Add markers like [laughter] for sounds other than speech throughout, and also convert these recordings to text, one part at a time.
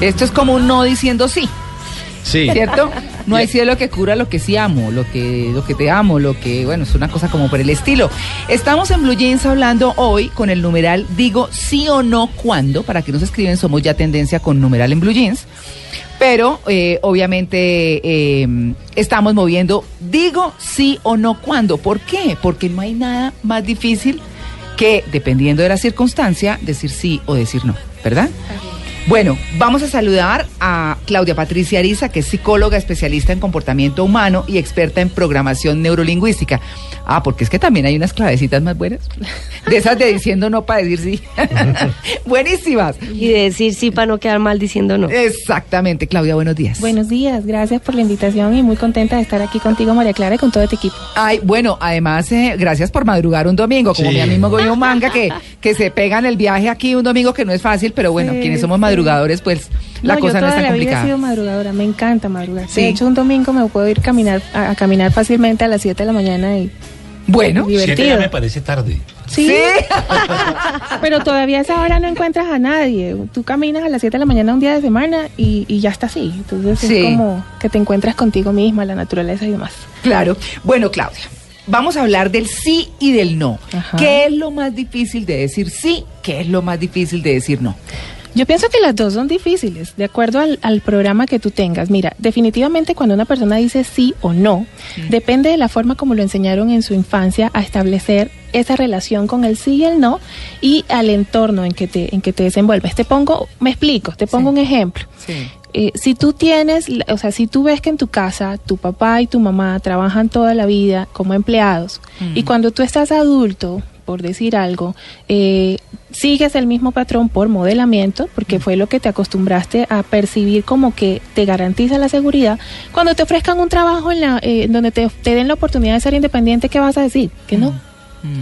Esto es como un no diciendo sí. Sí. ¿Cierto? No hay cielo que cura lo que sí amo, lo que, lo que te amo, lo que, bueno, es una cosa como por el estilo. Estamos en Blue Jeans hablando hoy con el numeral digo sí o no cuándo, para que nos escriben, somos ya tendencia con numeral en Blue Jeans. Pero eh, obviamente eh, estamos moviendo digo sí o no cuándo. ¿Por qué? Porque no hay nada más difícil que, dependiendo de la circunstancia, decir sí o decir no, ¿verdad? Bueno, vamos a saludar a Claudia Patricia Ariza, que es psicóloga especialista en comportamiento humano y experta en programación neurolingüística. Ah, porque es que también hay unas clavecitas más buenas. De esas de diciendo no para decir sí. [laughs] Buenísimas. Y de decir sí para no quedar mal diciendo no. Exactamente, Claudia, buenos días. Buenos días, gracias por la invitación y muy contenta de estar aquí contigo, María Clara, y con todo este equipo. Ay, bueno, además, eh, gracias por madrugar un domingo, como Sí. mi amigo Goyo Manga, que, que se pegan el viaje aquí un domingo que no es fácil, pero bueno, Sí, quienes somos sí. Madrugadores, pues la no, cosa yo no es tan la vida he complicada. sido madrugadora, me encanta madrugar. Sí. De hecho, un domingo me puedo ir caminar, a, a caminar fácilmente a las 7 de la mañana y Bueno, divertido. Siete ya me parece tarde. Sí, [laughs] pero todavía a esa hora no encuentras a nadie. Tú caminas a las 7 de la mañana un día de semana y, y ya está así. Entonces Sí. es como que te encuentras contigo misma, la naturaleza y demás. Claro. Bueno, Claudia, vamos a hablar del sí y del no. Ajá. ¿Qué es lo más difícil de decir sí? ¿Qué es lo más difícil de decir no? Yo pienso que las dos son difíciles, de acuerdo al, al programa que tú tengas. Mira, definitivamente cuando una persona dice sí o no, depende de la forma como lo enseñaron en su infancia a establecer esa relación con el sí y el no y al entorno en que te, en que te desenvuelves. Te pongo, me explico, te pongo Sí. un ejemplo. Sí. Eh, si tú tienes, o sea, si tú ves que en tu casa tu papá y tu mamá trabajan toda la vida como empleados y cuando tú estás adulto, por decir algo, eh, sigues el mismo patrón por modelamiento, porque fue lo que te acostumbraste a percibir como que te garantiza la seguridad, cuando te ofrezcan un trabajo en la, eh, donde te, te den la oportunidad de ser independiente, ¿qué vas a decir? Que no.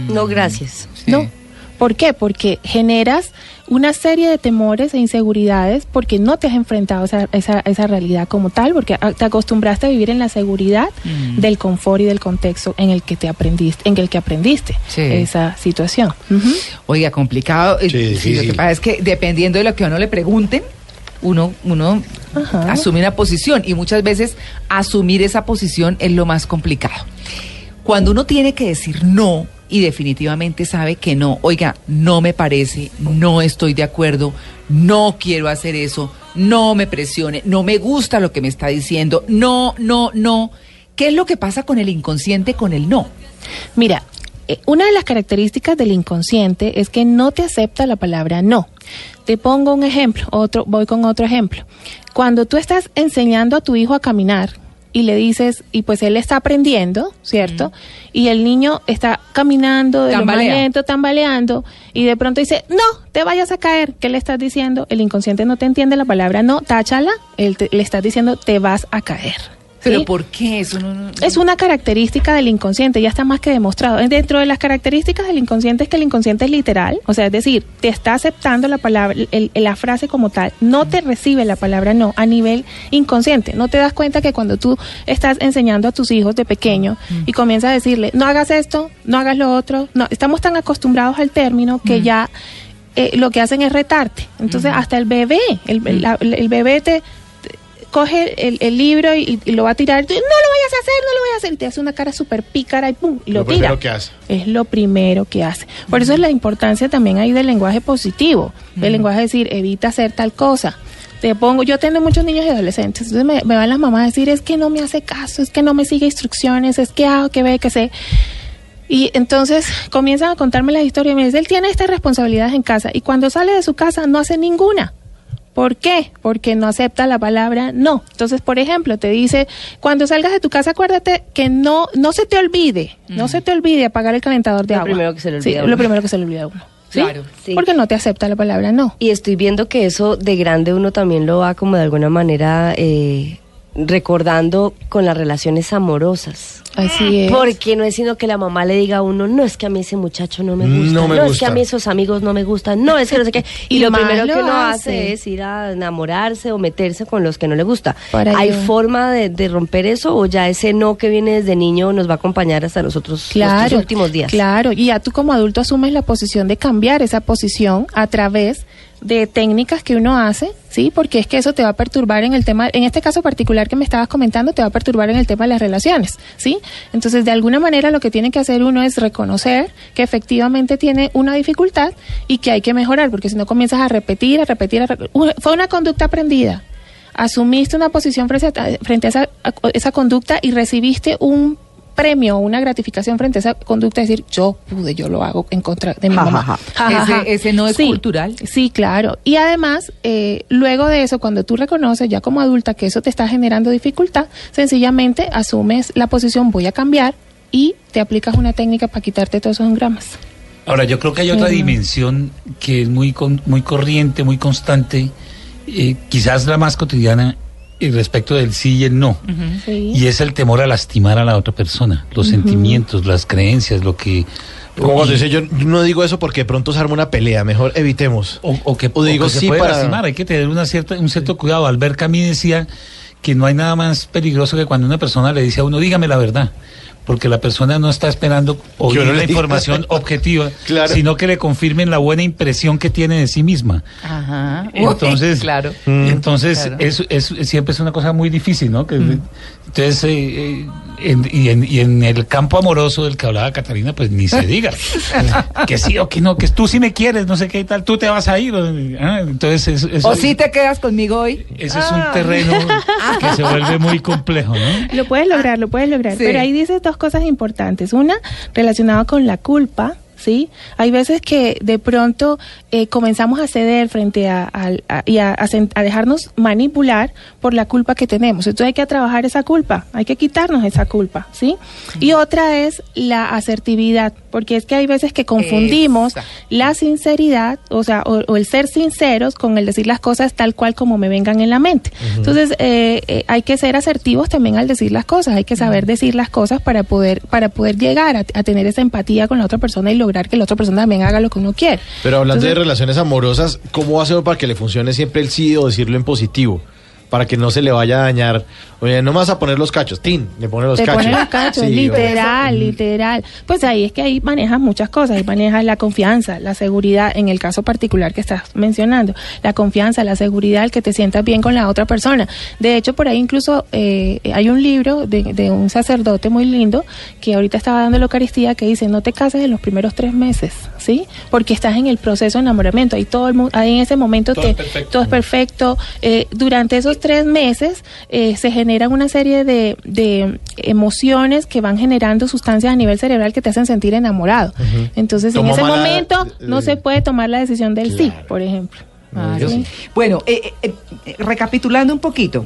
No, gracias. Sí. No. ¿Por qué? Porque generas una serie de temores e inseguridades porque no te has enfrentado a esa, esa, esa realidad como tal, porque a- te acostumbraste a vivir en la seguridad Mm. del confort y del contexto en el que te aprendiste, en el que aprendiste Sí. esa situación. Oiga, complicado. Eh, Sí, sí, lo que pasa es que dependiendo de lo que a uno le pregunten, uno, uno Ajá. asume una posición y muchas veces asumir esa posición es lo más complicado. Cuando uno tiene que decir no y definitivamente sabe que no, oiga, no me parece, no estoy de acuerdo, no quiero hacer eso, no me presione, no me gusta lo que me está diciendo, no, no, no. ¿Qué es lo que pasa con el inconsciente con el no? Mira, eh, una de las características del inconsciente es que no te acepta la palabra no. Te pongo un ejemplo, otro, voy con otro ejemplo. Cuando tú estás enseñando a tu hijo a caminar y le dices, y pues él está aprendiendo, ¿cierto? Y el niño está caminando de lo más Tambalea. lento, tambaleando, y de pronto dice, no, te vayas a caer. ¿Qué le estás diciendo? El inconsciente no te entiende la palabra no, táchala, él te- le estás diciendo, te vas a caer. Pero ¿sí? ¿por qué eso no, no- Es una característica del inconsciente, ya está más que demostrado. Dentro de las características del inconsciente es que el inconsciente es literal, o sea, es decir, te está aceptando la palabra, el- la frase como tal, no te recibe la palabra no a nivel inconsciente. No te das cuenta que cuando tú estás enseñando a tus hijos de pequeño y comienzas a decirle, no hagas esto, no hagas lo otro, no, estamos tan acostumbrados al término que ya eh, lo que hacen es retarte. Entonces, hasta el bebé, el, el- la- el bebé te, coge el, el libro y, y lo va a tirar, tú, no lo vayas a hacer, no lo vayas a hacer, y te hace una cara súper pícara y pum, y lo, Lo tira. que hace. Es lo primero que hace. Por eso es la importancia también ahí del lenguaje positivo, del lenguaje de decir, evita hacer tal cosa. Te pongo, yo tengo muchos niños y adolescentes, entonces me, me van las mamás a decir, es que no me hace caso, es que no me sigue instrucciones, es que hago, que ve, que sé. Y entonces comienzan a contarme la historia y me dicen, él tiene estas responsabilidades en casa y cuando sale de su casa no hace ninguna. ¿Por qué? Porque no acepta la palabra no. Entonces, por ejemplo, te dice, cuando salgas de tu casa, acuérdate que no, no se te olvide, no se te olvide apagar el calentador de Lo agua. primero que se le Sí, olvida lo primero que se le olvida a uno. ¿sí? Claro. Sí. Porque no te acepta la palabra no. Y estoy viendo que eso de grande uno también lo va como de alguna manera eh, recordando con las relaciones amorosas. Así es. Porque no es sino que la mamá le diga a uno, no es que a mí ese muchacho no me No gusta, me no, es que a mí esos amigos no me gustan, no es que no sé qué. Y, [laughs] Y lo primero lo que uno hace. hace es ir a enamorarse o meterse con los que no le gusta. Para ¿Hay forma de, de romper eso o ya ese no que viene desde niño nos va a acompañar hasta los otros Claro, nuestros últimos días? Claro, y ya tú como adulto asumes la posición de cambiar esa posición a través de técnicas que uno hace, ¿sí? Porque es que eso te va a perturbar en el tema, en este caso particular que me estabas comentando, te va a perturbar en el tema de las relaciones, ¿sí? Entonces, de alguna manera lo que tiene que hacer uno es reconocer que efectivamente tiene una dificultad y que hay que mejorar, porque si no comienzas a repetir, a repetir, a repetir. fue una conducta aprendida. Asumiste una posición frente a esa, a esa conducta y recibiste un premio una gratificación frente a esa conducta, decir, yo pude, yo lo hago en contra de mi Ja, mamá. ja, ja. Ja, ja, ja. Ese- ese no es Sí, cultural. Sí, claro. Y además, eh, luego de eso, cuando tú reconoces ya como adulta que eso te está generando dificultad, sencillamente asumes la posición, voy a cambiar y te aplicas una técnica para quitarte todos esos engramas. Ahora, yo creo que hay otra dimensión que es muy, con- muy corriente, muy constante, eh, quizás la más cotidiana, y respecto del sí y el no. Sí. Y es el temor a lastimar a la otra persona, los sentimientos, las creencias, lo que... Como dice, yo no digo eso porque de pronto se arma una pelea, mejor evitemos. o, o que, O digo o que se sí puede para- lastimar, hay que tener una cierta, un cierto cuidado. Albert Camus decía que no hay nada más peligroso que cuando una persona le dice a uno, dígame la verdad, porque la persona no está esperando oír la información [laughs] objetiva, Claro. sino que le confirmen la buena impresión que tiene de sí misma. Ajá. Entonces, claro. Mm. entonces Claro. es, es- siempre es una cosa muy difícil, ¿no? Que, Entonces, eh, eh, en- y, en, y en el campo amoroso del que hablaba Catalina, pues ni se diga. [laughs] [laughs] que sí o que no, que tú sí me quieres, no sé qué y tal, tú te vas a ir. ah, entonces, es- eso, O si te quedas conmigo hoy. ese es Ah. un terreno que se vuelve muy complejo, ¿no? Lo puedes lograr, lo puedes lograr. Sí. Pero ahí dice dos cosas importantes. Una, relacionada con la culpa, ¿sí? Hay veces que de pronto eh, comenzamos a ceder frente a, y a, dejarnos manipular por la culpa que tenemos. Entonces hay que trabajar esa culpa, hay que quitarnos esa culpa, ¿sí? Y otra es la asertividad, porque es que hay veces que confundimos Exacto. la sinceridad, o sea, o, o el ser sinceros con el decir las cosas tal cual como me vengan en la mente. Entonces, eh, eh, hay que ser asertivos también al decir las cosas, hay que saber decir las cosas para poder para poder llegar a, tener esa empatía con la otra persona y lograr que la otra persona también haga lo que uno quiere. Pero hablando de Entonces, relaciones amorosas, ¿cómo hace para que le funcione siempre el sí o decirlo en positivo? Para que no se le vaya a dañar. Oye, no vas a poner los cachos. Tin, le pone los te cachos. ponen los cachos, Sí, literal, literal. Pues ahí es que ahí manejas muchas cosas, ahí manejas la confianza, la seguridad, en el caso particular que estás mencionando, la confianza, la seguridad, el que te sientas bien con la otra persona. De hecho, por ahí incluso eh, hay un libro de, de un sacerdote muy lindo que ahorita estaba dando la Eucaristía que dice, no te cases en los primeros tres meses, ¿sí? Porque estás en el proceso de enamoramiento, ahí todo el mundo, ahí en ese momento Todo te, es perfecto. todo es perfecto. Eh, durante esos tres meses eh, se generan una serie de, de emociones que van generando sustancias a nivel cerebral que te hacen sentir enamorado. Entonces, en ese mala- momento eh, no se puede tomar la decisión del sí, por ejemplo. Ah, sí. Bueno, eh, eh, eh, recapitulando un poquito,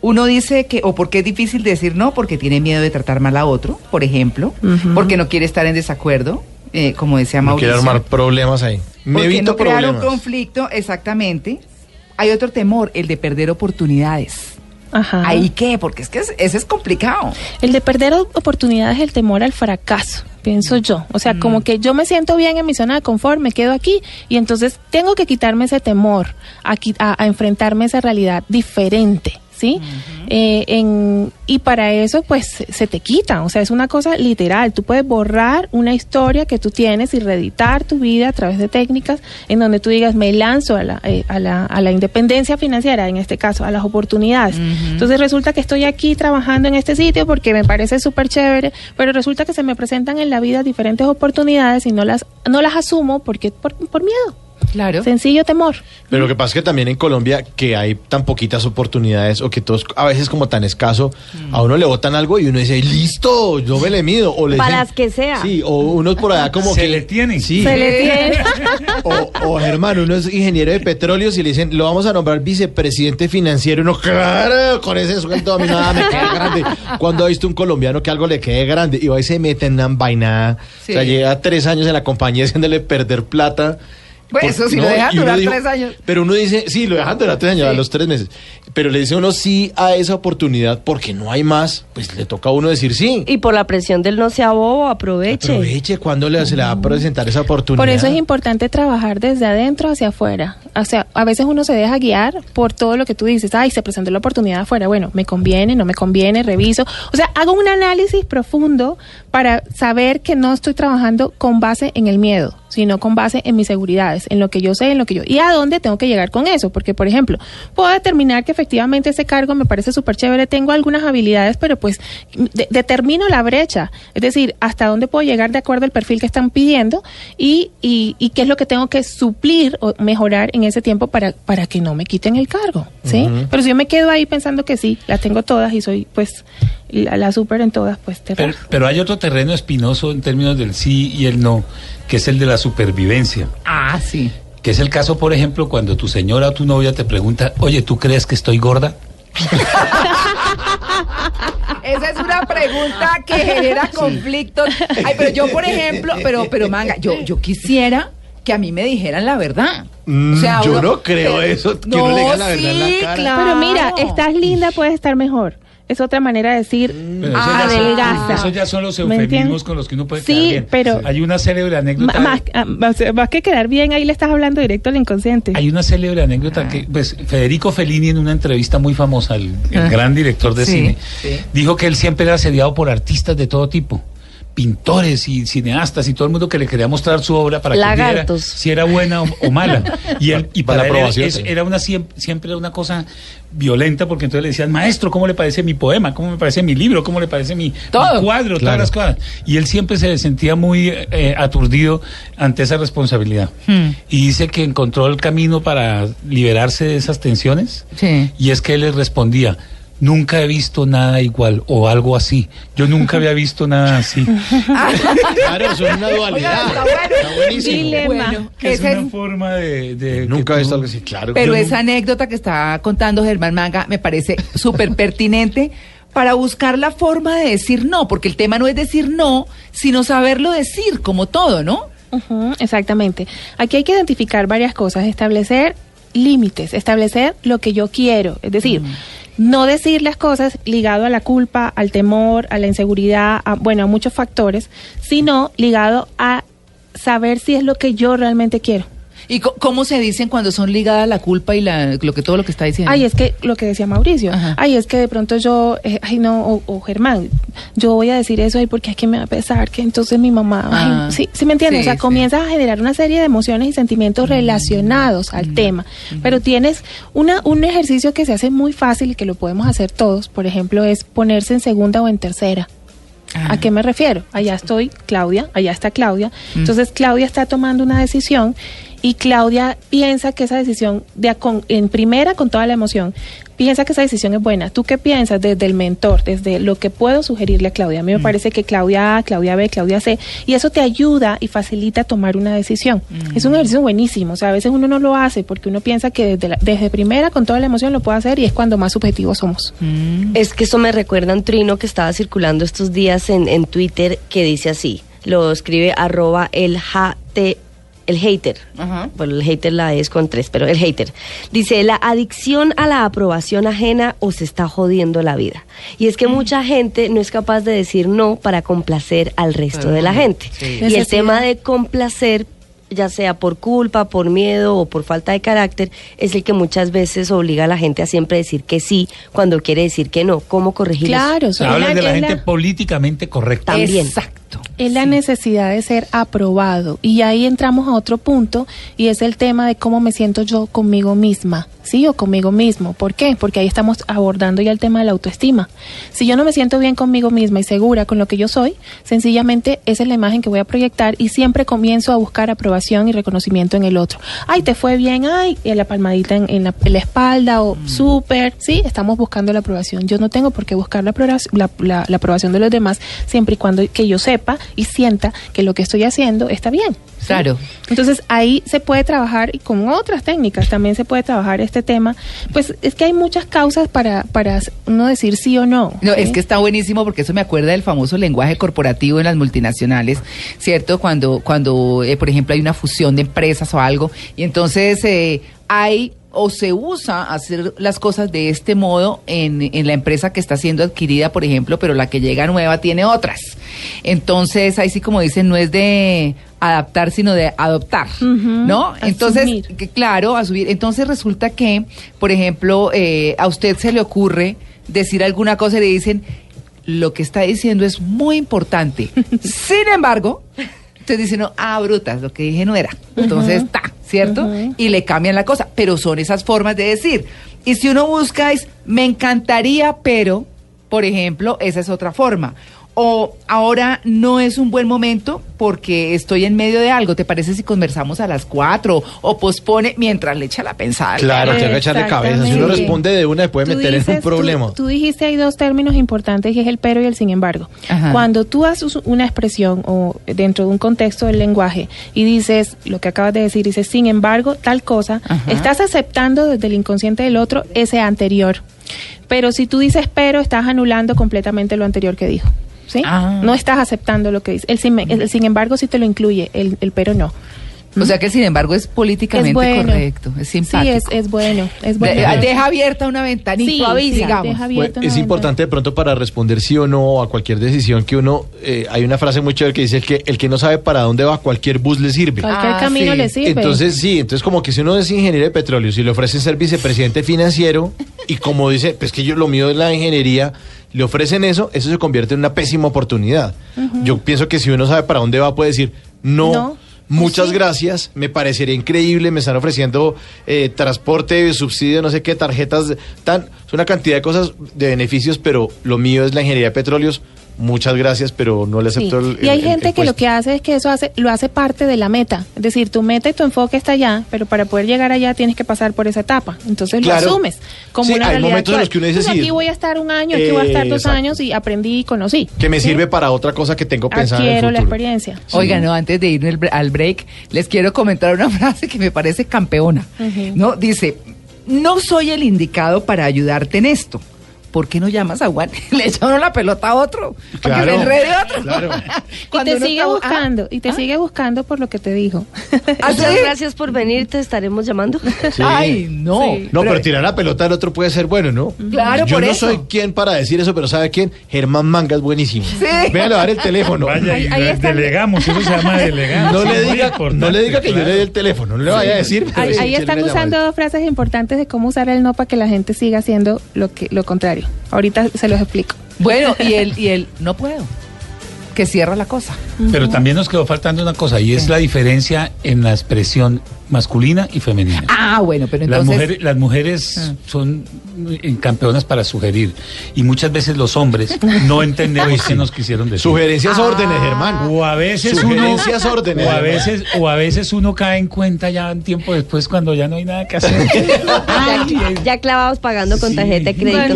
uno dice que, o porque es difícil decir no, porque tiene miedo de tratar mal a otro, por ejemplo, porque no quiere estar en desacuerdo, eh, como decía No Mauricio. quiere armar problemas ahí. Me evito no crear un conflicto, exactamente. Hay otro temor, el de perder oportunidades. Ajá. ¿Ahí qué? Porque es que es- ese es complicado. El de perder oportunidades es el temor al fracaso, pienso yo. O sea, como que yo me siento bien en mi zona de confort, me quedo aquí y entonces tengo que quitarme ese temor a, a- a enfrentarme a esa realidad diferente. ¿Sí? Eh, en, y para eso, pues, se te quita. O sea, es una cosa literal. Tú puedes borrar una historia que tú tienes y reeditar tu vida a través de técnicas en donde tú digas, me lanzo a la, eh, a la, a la independencia financiera, en este caso, a las oportunidades. Entonces resulta que estoy aquí trabajando en este sitio porque me parece súper chévere, pero resulta que se me presentan en la vida diferentes oportunidades y no las, no las asumo porque por, por miedo. Claro. Sencillo temor. Pero lo que pasa es que también en Colombia, que hay tan poquitas oportunidades o que todos a veces como tan escaso, a uno le votan algo y uno dice, listo, yo me le mido. O le Para dicen- las que sea. Sí, o unos por allá como Se que... le tienen. Sí. Se le tiene. [laughs] O, o Germán, uno es ingeniero de petróleos y le dicen, lo vamos a nombrar vicepresidente financiero. Y uno, claro, con ese sueldo a mí nada me queda grande. Cuando ha visto un colombiano que algo le quede grande y va y se mete en una vaina. Sí. O sea, lleva tres años en la compañía haciéndole perder plata. Pues eso, si lo dejan durar tres años. Pero uno dice, sí, lo dejan durar tres años, Sí. a los tres meses. Pero le dice uno sí a esa oportunidad porque no hay más. Pues le toca a uno decir sí. Y por la presión del no sea bobo, aproveche. Aproveche cuando le, se le va a presentar esa oportunidad. Por eso es importante trabajar desde adentro hacia afuera. O sea, a veces uno se deja guiar por todo lo que tú dices. Ay, se presentó la oportunidad afuera. Bueno, me conviene, no me conviene, reviso. O sea, hago un análisis profundo para saber que no estoy trabajando con base en el miedo, sino con base en mis seguridades, en lo que yo sé, en lo que yo... ¿Y a dónde tengo que llegar con eso? Porque, por ejemplo, puedo determinar que efectivamente ese cargo me parece súper chévere, tengo algunas habilidades, pero pues de- determino la brecha. Es decir, hasta dónde puedo llegar de acuerdo al perfil que están pidiendo y, y, y qué es lo que tengo que suplir o mejorar en ese tiempo para, para que no me quiten el cargo, ¿sí? Pero si yo me quedo ahí pensando que sí, las tengo todas y soy pues la, la súper en todas, pues te pero hay otro terreno espinoso en términos del sí y el no, que es el de la supervivencia. Ah, sí. Que es el caso, por ejemplo, cuando tu señora o tu novia te pregunta, oye, ¿tú crees que estoy gorda? [laughs] Esa es una pregunta que genera conflictos. Ay, pero yo, por ejemplo, pero, pero manga, yo, yo quisiera que a mí me dijeran la verdad. Mm, yo uno- no creo eso, que uno le diga la verdad en la sí, cara. claro. Pero mira, estás linda, puedes estar mejor. Es otra manera de decir Ah, adelgaza. eso ya son los ¿Me eufemismos con los que uno puede Sí, quedar bien. pero- Hay una célebre anécdota. Más, ah, más, más que quedar bien, ahí le estás hablando directo al inconsciente. Hay una célebre anécdota que, pues, Federico Fellini en una entrevista muy famosa, el, el Ah. gran director de Sí, cine, sí. dijo que él siempre era asediado por artistas de todo tipo, pintores y cineastas y todo el mundo que le quería mostrar su obra para que viera si era buena o, o mala. [laughs] Y, él, y Para para él aprobación, es- era una siempre, siempre era una cosa violenta porque entonces le decían, maestro, ¿cómo le parece mi poema? ¿Cómo me parece mi libro? ¿Cómo le parece mi, cuadro? Claro. Todas las cosas. Y él siempre se sentía muy eh, aturdido ante esa responsabilidad. Hmm. Y dice que encontró el camino para liberarse de esas tensiones. Sí. Y es que él les respondía, nunca he visto nada igual o algo así. Yo nunca había visto nada así. [laughs] Claro, eso es una dualidad. Oiga, bueno. Está buenísimo. Dilema. Bueno, Que es una forma de... de- Nunca he visto algo así, claro. Pero esa anécdota que está contando Germán Manga me parece súper pertinente para buscar la forma de decir no, porque el tema no es decir no, sino saberlo decir, como todo, ¿no? Exactamente. Aquí hay que identificar varias cosas, establecer límites, establecer lo que yo quiero, es decir, no decir las cosas ligado a la culpa, al temor, a la inseguridad, a, bueno, a muchos factores, sino ligado a saber si es lo que yo realmente quiero. ¿Y co- cómo se dicen cuando son ligadas la culpa y la, lo que todo lo que está diciendo? Ay, es que lo que decía Mauricio, Ajá. ay, es que de pronto yo, eh, ay, no, o, o Germán, yo voy a decir eso ahí porque es que me va a pesar que entonces mi mamá, ay, Ah, sí, sí me entiendes, sí, o sea, sí. comienzas a generar una serie de emociones y sentimientos relacionados al tema, pero tienes una, un ejercicio que se hace muy fácil y que lo podemos hacer todos, por ejemplo, es ponerse en segunda o en tercera. Ah. ¿A qué me refiero? Allá estoy Claudia, allá está Claudia. Entonces Claudia está tomando una decisión y Claudia piensa que esa decisión, de, en primera con toda la emoción, piensa que esa decisión es buena. ¿Tú qué piensas desde el mentor, desde lo que puedo sugerirle a Claudia? A mí me parece que Claudia A, Claudia B, Claudia C, y eso te ayuda y facilita tomar una decisión. Es un ejercicio buenísimo, o sea, a veces uno no lo hace porque uno piensa que desde, la- desde primera con toda la emoción lo puede hacer y es cuando más subjetivos somos. Mm. Es que esto me recuerda a un trino que estaba circulando estos días en, en Twitter que dice así, lo escribe arroba el HT, el hater. Ajá. Bueno, el hater la es con tres, pero el hater. Dice, la adicción a la aprobación ajena os está jodiendo la vida. Y es que mucha gente no es capaz de decir no para complacer al resto de la gente. sí. Y el tema de complacer ya sea por culpa, por miedo o por falta de carácter, es el que muchas veces obliga a la gente a siempre decir que sí cuando quiere decir que no. ¿Cómo corregir eso? Claro, O sea, es hablas de la gente políticamente correcta. También. Exacto. Es la necesidad de ser aprobado. Y ahí entramos a otro punto y es el tema de cómo me siento yo conmigo misma, ¿sí? O conmigo mismo. ¿Por qué? Porque ahí estamos abordando ya el tema de la autoestima. Si yo no me siento bien conmigo misma y segura con lo que yo soy, sencillamente esa es la imagen que voy a proyectar y siempre comienzo a buscar aprobación y reconocimiento en el otro. Ay, te fue bien, ay, y la palmadita en, en la, en la espalda o súper, ¿sí? Estamos buscando la aprobación. Yo no tengo por qué buscar la, la- la aprobación de los demás siempre y cuando que yo sepa y sienta que lo que estoy haciendo está bien. ¿sí? Claro. Entonces ahí se puede trabajar y con otras técnicas también se puede trabajar este tema. Pues es que hay muchas causas para, para uno decir sí o no. No, ¿sí? es que está buenísimo porque eso me acuerda del famoso lenguaje corporativo en las multinacionales, ¿cierto? Cuando, cuando eh, por ejemplo, hay una fusión de empresas o algo, y entonces eh, hay o se usa hacer las cosas de este modo en, en la empresa que está siendo adquirida, por ejemplo, pero la que llega nueva tiene otras. Entonces, ahí sí, como dicen, no es de adaptar, sino de adoptar, ¿no? Entonces, asumir. que, claro, asumir. Entonces resulta que, por ejemplo, eh, a usted se le ocurre decir alguna cosa y le dicen, lo que está diciendo es muy importante. [laughs] Sin embargo, usted dice, no, ah, brutas, lo que dije no era. Entonces, está, ¿cierto? Y le cambian la cosa. Pero son esas formas de decir. Y si uno busca es, me encantaría, pero, por ejemplo, esa es otra forma. O ahora no es un buen momento porque estoy en medio de algo. ¿Te parece si conversamos a las cuatro? O pospone mientras le echa la pensada. Claro, tengo que echarle cabeza. Si uno responde de una, puede meter en un dices- tú- problema. Tú, dijiste hay dos términos importantes y es el pero y el sin embargo. Ajá. Cuando tú haces una expresión o dentro de un contexto del lenguaje y dices lo que acabas de decir, dices sin embargo tal cosa, Ajá. estás aceptando desde el inconsciente del otro ese anterior. Pero si tú dices pero, estás anulando completamente lo anterior que dijo. ¿Sí? Ah. No estás aceptando lo que dice. El sin, el sin embargo sí te lo incluye, el, el pero no. O sea que, sin embargo, es políticamente Es bueno. correcto. Es Sí, simpático. es, es bueno. Es bueno. De- deja abierta una ventanita. Sí, avisa, sí, digamos. deja abierta Bueno, es importante de pronto para responder sí o no a cualquier decisión que uno, eh, hay una frase muy chévere que dice que el que no sabe para dónde va, cualquier bus le sirve. Cualquier Ah, camino sí. le sirve. Entonces, sí, entonces como que si uno es ingeniero de petróleo, si le ofrecen ser vicepresidente financiero y como dice, pues que yo lo mío es la ingeniería, le ofrecen eso, eso se convierte en una pésima oportunidad. Yo pienso que si uno sabe para dónde va, puede decir, no. No. Muchas Sí. gracias, me parecería increíble, me están ofreciendo eh, transporte, subsidio, no sé qué, tarjetas, tan, es una cantidad de cosas, de beneficios, pero lo mío es la ingeniería de petróleos, muchas gracias, pero no le Sí. acepto el, y hay el- el- gente el que lo que hace es que eso hace, lo hace parte de la meta. Es decir, tu meta y tu enfoque está allá, pero para poder llegar allá tienes que pasar por esa etapa. Entonces Claro. lo asumes como Sí, una hay realidad momentos en los actual. que uno dice, Pues sí, aquí voy a estar un año, aquí voy a estar Eh, dos exacto. años y aprendí y conocí. que me ¿sí? sirve para otra cosa que tengo pensada en el Adquiero la futuro. experiencia. Oiga, no, antes de ir al bre- al break, les quiero comentar una [laughs] frase que me parece campeona. Ujú. ¿No? Dice, no soy el indicado para ayudarte en esto. ¿Por qué no llamas a Juan? [laughs] Le echa uno la pelota a otro. Para que Claro, se enrede otro. claro. [laughs] Y te sigue está- buscando, y te ¿Ah? sigue buscando por lo que te dijo. [laughs] ¿Ah, Muchas sí? gracias por venir, te estaremos llamando. Sí. Ay, no. Sí. No, pero, tirar la pelota al otro puede ser bueno, ¿no? Claro, Yo por no eso. soy quien para decir eso, pero ¿sabe quién? Germán Manga es buenísimo. Sí. Véale a dar el teléfono. Vaya, Ahí- y ahí delegamos, eso se llama delegar. No le diga, no le diga que yo claro. le dé el teléfono, no le vaya a decir. pero Ahí, sí, ahí están usando dos frases importantes de cómo usar el no para que la gente siga haciendo lo que lo contrario. Ahorita se los explico. Bueno, y él, [laughs] y él, no puedo. Que cierra la cosa. Pero también nos quedó faltando una cosa, y es la diferencia en la expresión masculina y femenina. Ah, bueno, pero Las entonces. mujeres, las mujeres Ah. son eh, campeonas para sugerir y muchas veces los hombres no [laughs] entendemos qué nos quisieron decir. Sugerencias Ah. órdenes, Germán. O a veces uno, Sugerencias órdenes. o a veces, o a veces uno cae en cuenta ya un tiempo después cuando ya no hay nada que hacer. [laughs] [laughs] ya, ya clavados pagando con Sí. tarjeta de crédito.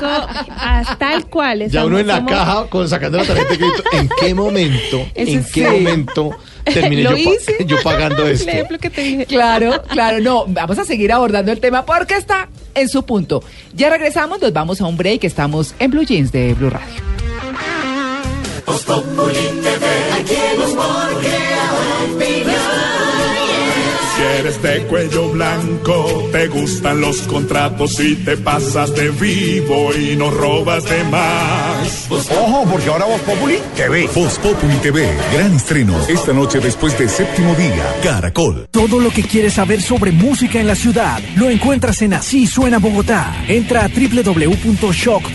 Co- hasta tal cual. Ya uno en la somos- caja con sacando la tarjeta de crédito. ¿En qué momento? Eso ¿En qué sí. momento terminé [laughs] Lo yo, pa- hice. yo pagando El [laughs] esto? ejemplo que te dije. Claro, claro, no, vamos a seguir abordando el tema porque está en su punto. Ya regresamos, nos vamos a un break, estamos en Blue Jeans de Blue Radio. Si eres de cuello blanco, te gustan los contratos y te pasas de vivo y no robas de más. Ojo, porque ahora Voz Populi TV. Voz Populi TV, gran estreno. Esta noche después de séptimo día, Caracol. Todo lo que quieres saber sobre música en la ciudad lo encuentras en Así Suena Bogotá. Entra a www.shock.co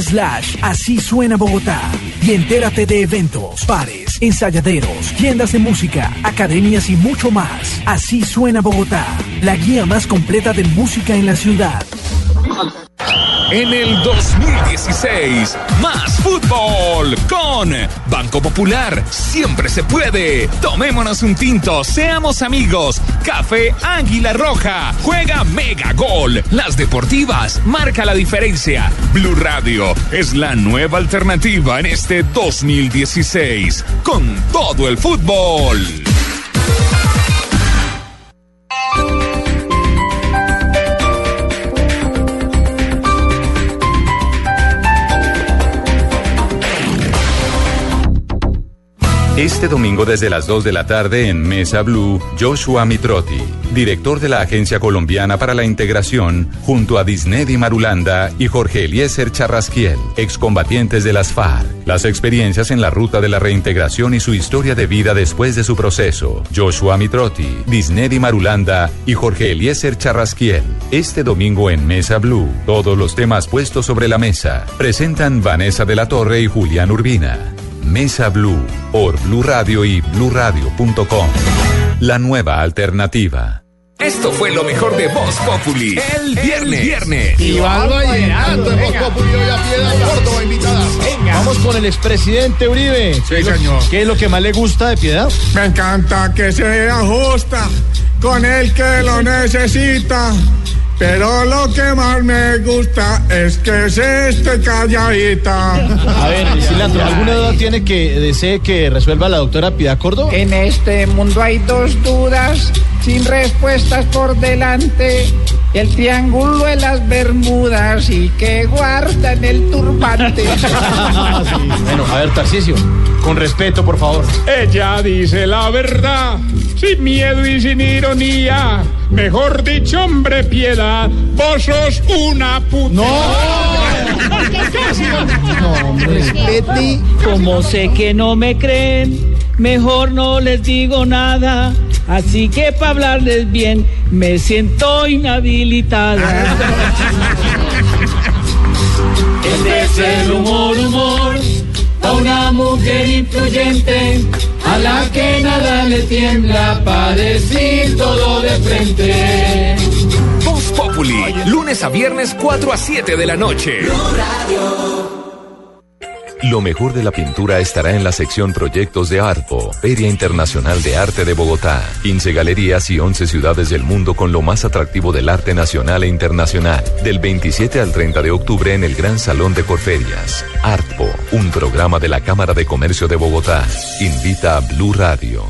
slash Así Suena Bogotá y entérate de eventos, bares, ensayaderos, tiendas de música, academias y mucho más. Así Suena Bogotá, la guía más completa de música en la ciudad. En el 2016, más fútbol con Banco Popular. Siempre se puede. Tomémonos un tinto, seamos amigos. Café Águila Roja. Juega Mega Gol. Las deportivas marca la diferencia. Blue Radio es la nueva alternativa en este 2016. Con todo el fútbol. Este domingo desde las 2 de la tarde en Mesa Blue, Joshua Mitrotti, director de la Agencia Colombiana para la Integración, junto a Disney Marulanda y Jorge Eliezer Charrasquiel, excombatientes de las FARC. Las experiencias en la ruta de la reintegración y su historia de vida después de su proceso. Joshua Mitrotti, Disney Marulanda y Jorge Eliezer Charrasquiel. Este domingo en Mesa Blue, todos los temas puestos sobre la mesa. Presentan Vanessa de la Torre y Julián Urbina. Mesa Blue por Blue Radio y bluradio.com. La nueva alternativa. Esto fue lo mejor de Voz Populi. El viernes. viernes. Y va llenando Voz Populi hoy a Piedad Córdoba invitada. Vamos con el expresidente Uribe. Sí, ¿Qué es lo- señor. ¿Qué es lo que más le gusta de Piedad? Me encanta que se ajusta con el que lo necesita. Pero lo que más me gusta es que se esté calladita. A ver, Cilantro, ¿alguna duda tiene que desee que resuelva la doctora Piedad Córdoba? En este mundo hay dos dudas sin respuestas por delante. El triángulo de las Bermudas y que guardan el turbante. [laughs] Bueno, a ver, Tarcisio, con respeto, por favor. Ella dice la verdad, sin miedo y sin ironía. Mejor dicho, hombre, piedad, vos sos una puta. Respete. Como sé que no me creen, mejor no les digo nada. Así que para hablarles bien, me siento inhabilitada. Este es el humor, humor, a una mujer influyente, a la que nada le tiembla para decir todo de frente. Voz Populi. Lunes a viernes 4 a 7 de la noche. Lo mejor de la pintura estará en la sección Proyectos de Arpo, Feria Internacional de Arte de Bogotá. 15 galerías y 11 ciudades del mundo con lo más atractivo del arte nacional e internacional. Del 27 al 30 de octubre en el Gran Salón de Corferias. Artpo, un programa de la Cámara de Comercio de Bogotá. Invita a Blue Radio.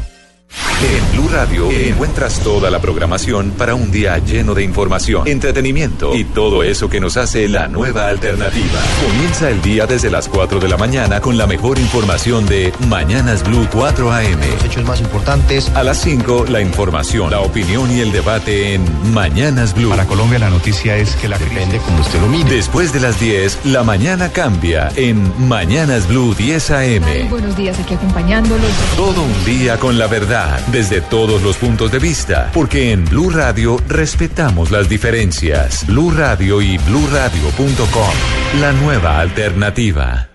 En Blue Radio encuentras toda la programación para un día lleno de información, entretenimiento y todo eso que nos hace la nueva alternativa. Comienza el día desde las 4 de la mañana con la mejor información de Mañanas Blue 4 AM. hechos más importantes. A las 5, la información, la opinión y el debate en Mañanas Blue. Para Colombia la noticia es que la depende como usted lo mire. Después de las 10, la mañana cambia en Mañanas Blue 10 AM. Buenos días, aquí acompañándolos. Todo un día con la verdad, desde todos los puntos de vista, porque en Blue Radio respetamos las diferencias. Blue Radio y bluradio.com, la nueva alternativa.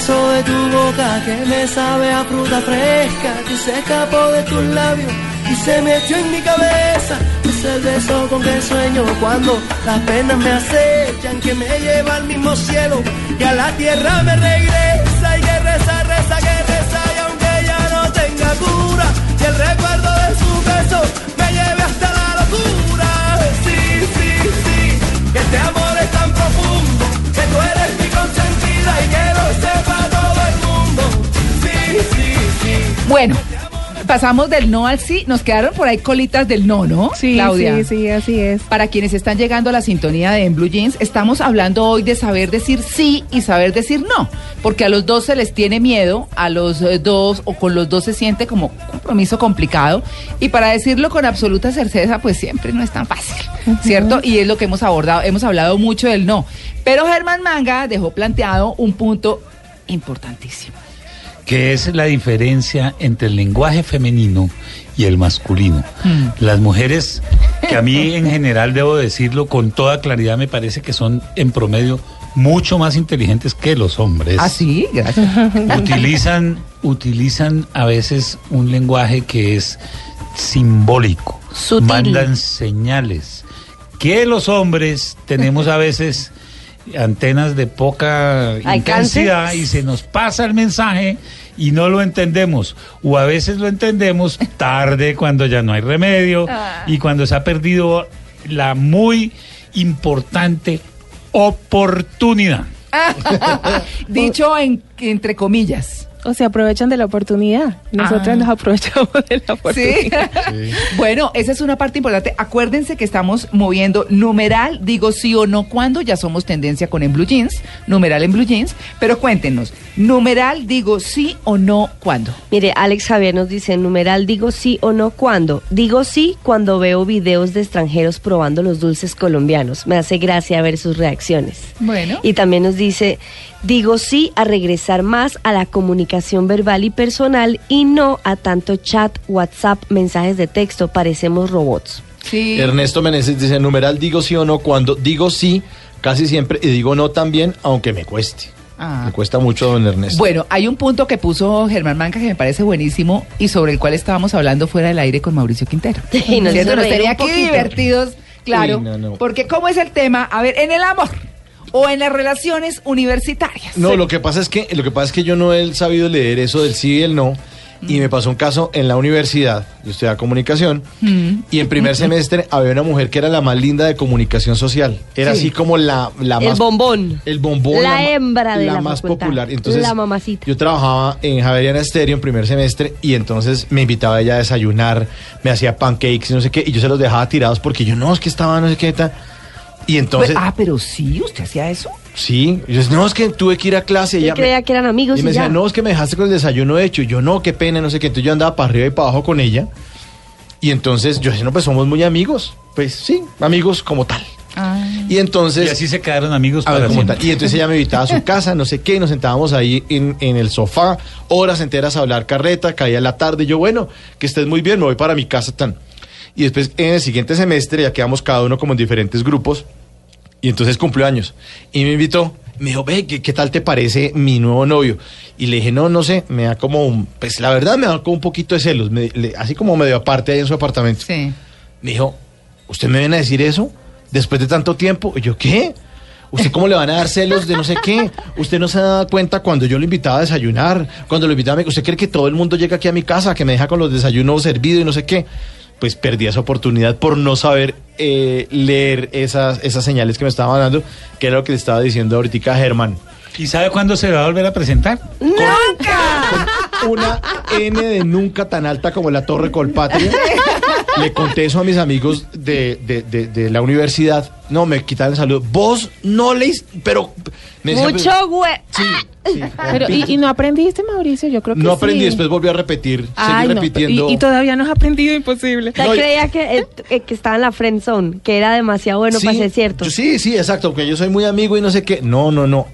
Beso de tu boca que me sabe a fruta fresca que se escapó de tus labios y se metió en mi cabeza. Es el beso con que sueño cuando las penas me acechan, que me lleva al mismo cielo y a la tierra me regresa y que reza, reza, que reza y aunque ya no tenga cura y el recuerdo de su beso me lleve hasta la locura. Sí, sí, sí, que este amor es tan profundo que tú eres mi consentida Bueno, pasamos del no al sí. Nos quedaron por ahí colitas del no, ¿no? Sí, Claudia. sí, sí, así es. Para quienes están llegando a la sintonía de En Blue Jeans, estamos hablando hoy de saber decir sí y saber decir no. Porque a los dos se les tiene miedo, a los eh, dos o con los dos se siente como compromiso complicado. Y para decirlo con absoluta certeza, pues siempre no es tan fácil, ¿cierto? Y es lo que hemos abordado, hemos hablado mucho del no. Pero Germán Manga dejó planteado un punto importantísimo. Que es la diferencia entre el lenguaje femenino y el masculino. Las mujeres, que a mí [laughs] en general debo decirlo con toda claridad, me parece que son en promedio mucho más inteligentes que los hombres. Ah, sí, gracias. [laughs] Utilizan, utilizan a veces un lenguaje que es simbólico. Sutil. Mandan señales. Que los hombres tenemos a veces antenas de poca ¿Alcance? intensidad y se nos pasa el mensaje y no lo entendemos. O a veces lo entendemos tarde cuando ya no hay remedio Ah. y cuando se ha perdido la muy importante oportunidad. [laughs] Dicho en, entre comillas. O se aprovechan de la oportunidad. Nosotros Ah. nos aprovechamos de la Sí. oportunidad. Bueno, esa es una parte importante. Acuérdense que estamos moviendo numeral, digo sí o no cuando, ya somos tendencia con en blue jeans, numeral en blue jeans, pero cuéntenos, numeral, digo sí o no cuando. Mire, Alex Javier nos dice, numeral, digo sí o no cuándo. Digo sí cuando veo videos de extranjeros probando los dulces colombianos. Me hace gracia ver sus reacciones. Bueno. Y también nos dice, digo sí a regresar más a la comunicación verbal y personal y no a tanto chat, WhatsApp, mensajes de texto. Parecemos robots. Sí. Ernesto Meneses dice, numeral digo sí o no cuando digo sí casi siempre y digo no también, aunque me cueste. Ah. Me cuesta mucho, don Ernesto. Bueno, hay un punto que puso Germán Manca que me parece buenísimo y sobre el cual estábamos hablando fuera del aire con Mauricio Quintero. [laughs] Y nos ¿Cierto? Nos tenía aquí divertidos, claro. Uy, no, no. Porque ¿cómo es el tema? A ver, en el amor o en las relaciones universitarias. No, lo que pasa es que lo que pasa es que yo no he sabido leer eso del sí y el no. Y me pasó un caso en la universidad, yo estudiaba comunicación, Mm. y en primer [laughs] semestre había una mujer que era la más linda de comunicación social. Era Sí. así como la, la El más... bombón. El bombón. La hembra de la más facultad. popular. Entonces, La mamacita. Yo trabajaba en Javeriana Estéreo en primer semestre y entonces me invitaba ella a desayunar, me hacía pancakes y no sé qué, y yo se los dejaba tirados porque yo no, es que estaba no sé qué tal. Y entonces, ah, pero sí, usted hacía eso. sí, y yo no, es que tuve que ir a clase. y Yo ella me- creía que eran amigos y y, me decía, no, es que me dejaste con el desayuno hecho. Y yo, no, qué pena, no sé qué. Entonces yo andaba para arriba y para abajo con ella. Y entonces yo decía, no, pues somos muy amigos. Pues sí, amigos como tal. Y entonces... Y así se quedaron amigos para como tal. Y entonces ella me invitaba a su casa, no sé qué, y nos sentábamos ahí en, en el sofá, horas enteras a hablar carreta, caía la tarde, y yo, bueno, que estés muy bien, me voy para mi casa tan. Y después en el siguiente semestre ya quedamos cada uno como en diferentes grupos, y entonces cumplió años. Y me invitó, me dijo, ve, ¿qué, qué tal te parece mi nuevo novio? Y le dije, no, no sé, me da como, un- pues la verdad me da como un poquito de celos, me- le- así como medio aparte ahí en su apartamento. Sí. Me dijo, ¿usted me viene a decir eso? Después de tanto tiempo. Y yo, ¿qué? ¿Usted cómo le van a dar celos de no sé qué? ¿Usted no se da cuenta cuando yo lo invitaba a desayunar? Cuando lo invitaba, a ¿usted cree que todo el mundo llega aquí a mi casa, que me deja con los desayunos servidos y no sé qué? Pues perdí esa oportunidad por no saber eh, leer esas, esas señales que me estaban dando, que era lo que le estaba diciendo ahorita a Germán. ¿Y sabe cuándo se va a volver a presentar? Una N de nunca tan alta como la Torre Colpatria. [laughs] Le conté eso a mis amigos de, de- de- de la universidad. No, me quitaron el saludo. Vos no leís, pero... me Mucho güey. Pero, ¿y, y no aprendiste, Mauricio? Yo creo que no aprendí, sí. después volví a repetir. Ay, seguí no, repitiendo. y, y todavía no has aprendido, imposible. O sea, creía que, eh, que estaba en la friend zone, que era demasiado bueno Sí, para ser cierto. yo sí, sí, exacto, aunque yo soy muy amigo y no sé qué. No, no, no.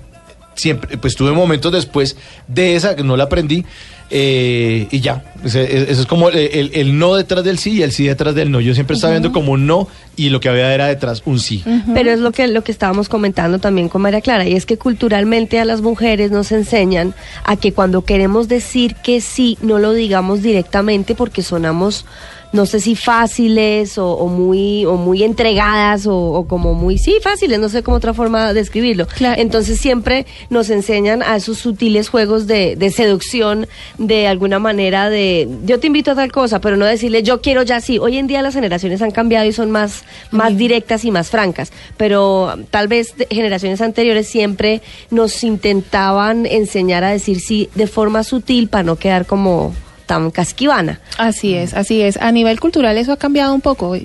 Siempre, pues tuve momentos después de esa que no la aprendí eh, y ya. Ese- Eso es como el, el- el no detrás del sí y el sí detrás del no. Yo siempre estaba viendo como un no y lo que había era detrás un sí. Pero es lo que, lo que estábamos comentando también con María Clara, y es que culturalmente a las mujeres nos enseñan a que cuando queremos decir que sí, no lo digamos directamente porque sonamos, no sé si fáciles o, o muy, o muy entregadas o, o como muy, sí, fáciles, no sé cómo otra forma de describirlo. Entonces siempre nos enseñan a esos sutiles juegos de, de seducción, de alguna manera de, yo te invito a tal cosa, pero no decirle yo quiero ya sí. Hoy en día las generaciones han cambiado y son más, más directas y más francas, pero um, tal vez de- generaciones anteriores siempre nos intentaban enseñar a decir sí de forma sutil para no quedar como tan casquivana. Así es, así es. A nivel cultural eso ha cambiado un poco.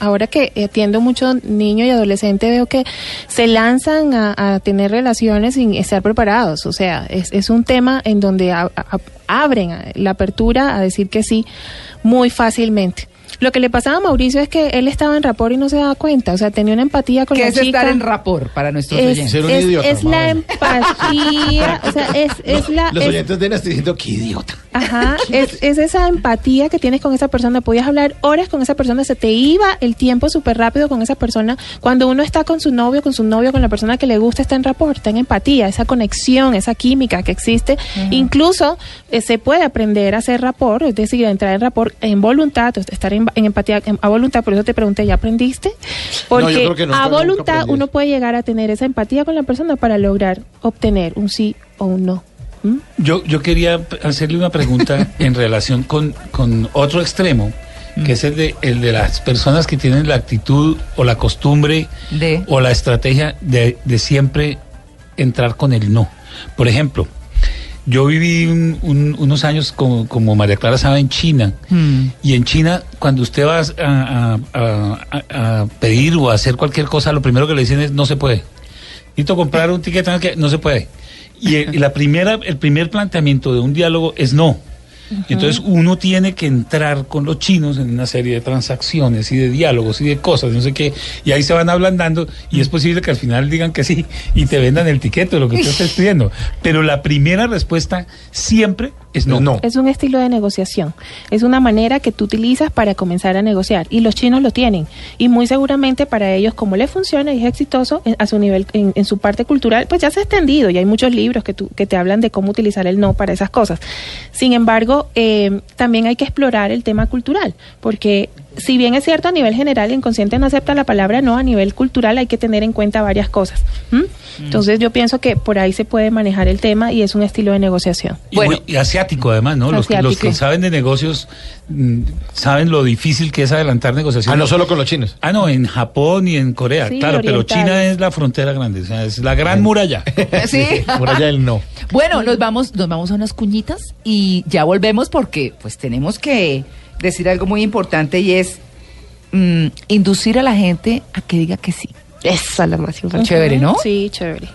Ahora que atiendo mucho niño y adolescente veo que se lanzan a, a tener relaciones sin estar preparados. O sea, es, es un tema en donde a- a- abren la apertura a decir que sí muy fácilmente. Lo que le pasaba a Mauricio es que él estaba en rapor y no se daba cuenta. O sea, tenía una empatía con ¿Qué la es chica. estar en rapor para nuestros es, oyentes? es- es la empatía, o sea, es, es la... Los es- oyentes estar diciendo, qué idiota. Ajá, [laughs] es, es esa empatía que tienes con esa persona. Podías hablar horas con esa persona, se te iba el tiempo súper rápido con esa persona. Cuando uno está con su novio, con su novio, con la persona que le gusta, está en rapport, está en empatía, esa conexión, esa química que existe. Incluso eh, se puede aprender a hacer rapport, es decir, a entrar en rapport en voluntad, estar en, en empatía en- a voluntad. Por eso te pregunté, ¿ya aprendiste? Porque nunca- a voluntad uno puede llegar a tener esa empatía con la persona para lograr obtener un sí o un no. ¿Mm? Yo, yo quería hacerle una pregunta [laughs] en relación con, con otro extremo, que es el de, el de las personas que tienen la actitud o la costumbre De. o la estrategia de, de siempre entrar con el no. Por ejemplo, yo viví un- un- unos años como, como María Clara sabe en China. Mm. Y en China, cuando usted va a, a- a- pedir o a hacer cualquier cosa, lo primero que le dicen es no se puede. Necesito comprar un ticket, no se puede. Y, el- y la primera, el primer planteamiento de un diálogo es no. Entonces uno tiene que entrar con los chinos en una serie de transacciones y de diálogos y de cosas, no sé qué, y ahí se van ablandando y es posible que al final digan que sí y te vendan el tiquete o lo que usted [laughs] esté pidiendo. Pero la primera respuesta siempre es no. no. Es un estilo de negociación. Es una manera que tú utilizas para comenzar a negociar. Y los chinos lo tienen. Y muy seguramente para ellos, como les funciona y es exitoso en- a su nivel, en, en su parte cultural, pues ya se ha extendido. Y hay muchos libros que, tú- que te hablan de cómo utilizar el no para esas cosas. Sin embargo, eh, también hay que explorar el tema cultural. Porque si bien es cierto a nivel general, el inconsciente no acepta la palabra no, a nivel cultural hay que tener en cuenta varias cosas. ¿m? Entonces yo pienso que por ahí se puede manejar el tema y es un estilo de negociación. Y, muy- y asiático además, ¿no? Los, que- los Asiático. que saben de negocios mm, saben lo difícil que es adelantar negociaciones. Ah, no solo con los chinos. Ah, no, en Japón y en Corea, Sí, claro, pero. China es la frontera grande, o sea, es la gran muralla. [laughs] Sí. Muralla del no. Bueno, nos vamos, nos vamos a unas cuñitas y ya volvemos porque pues tenemos que decir algo muy importante y es mm, inducir a la gente a que diga que sí. Esa es la más importante. Chévere, ¿no? Sí, chévere.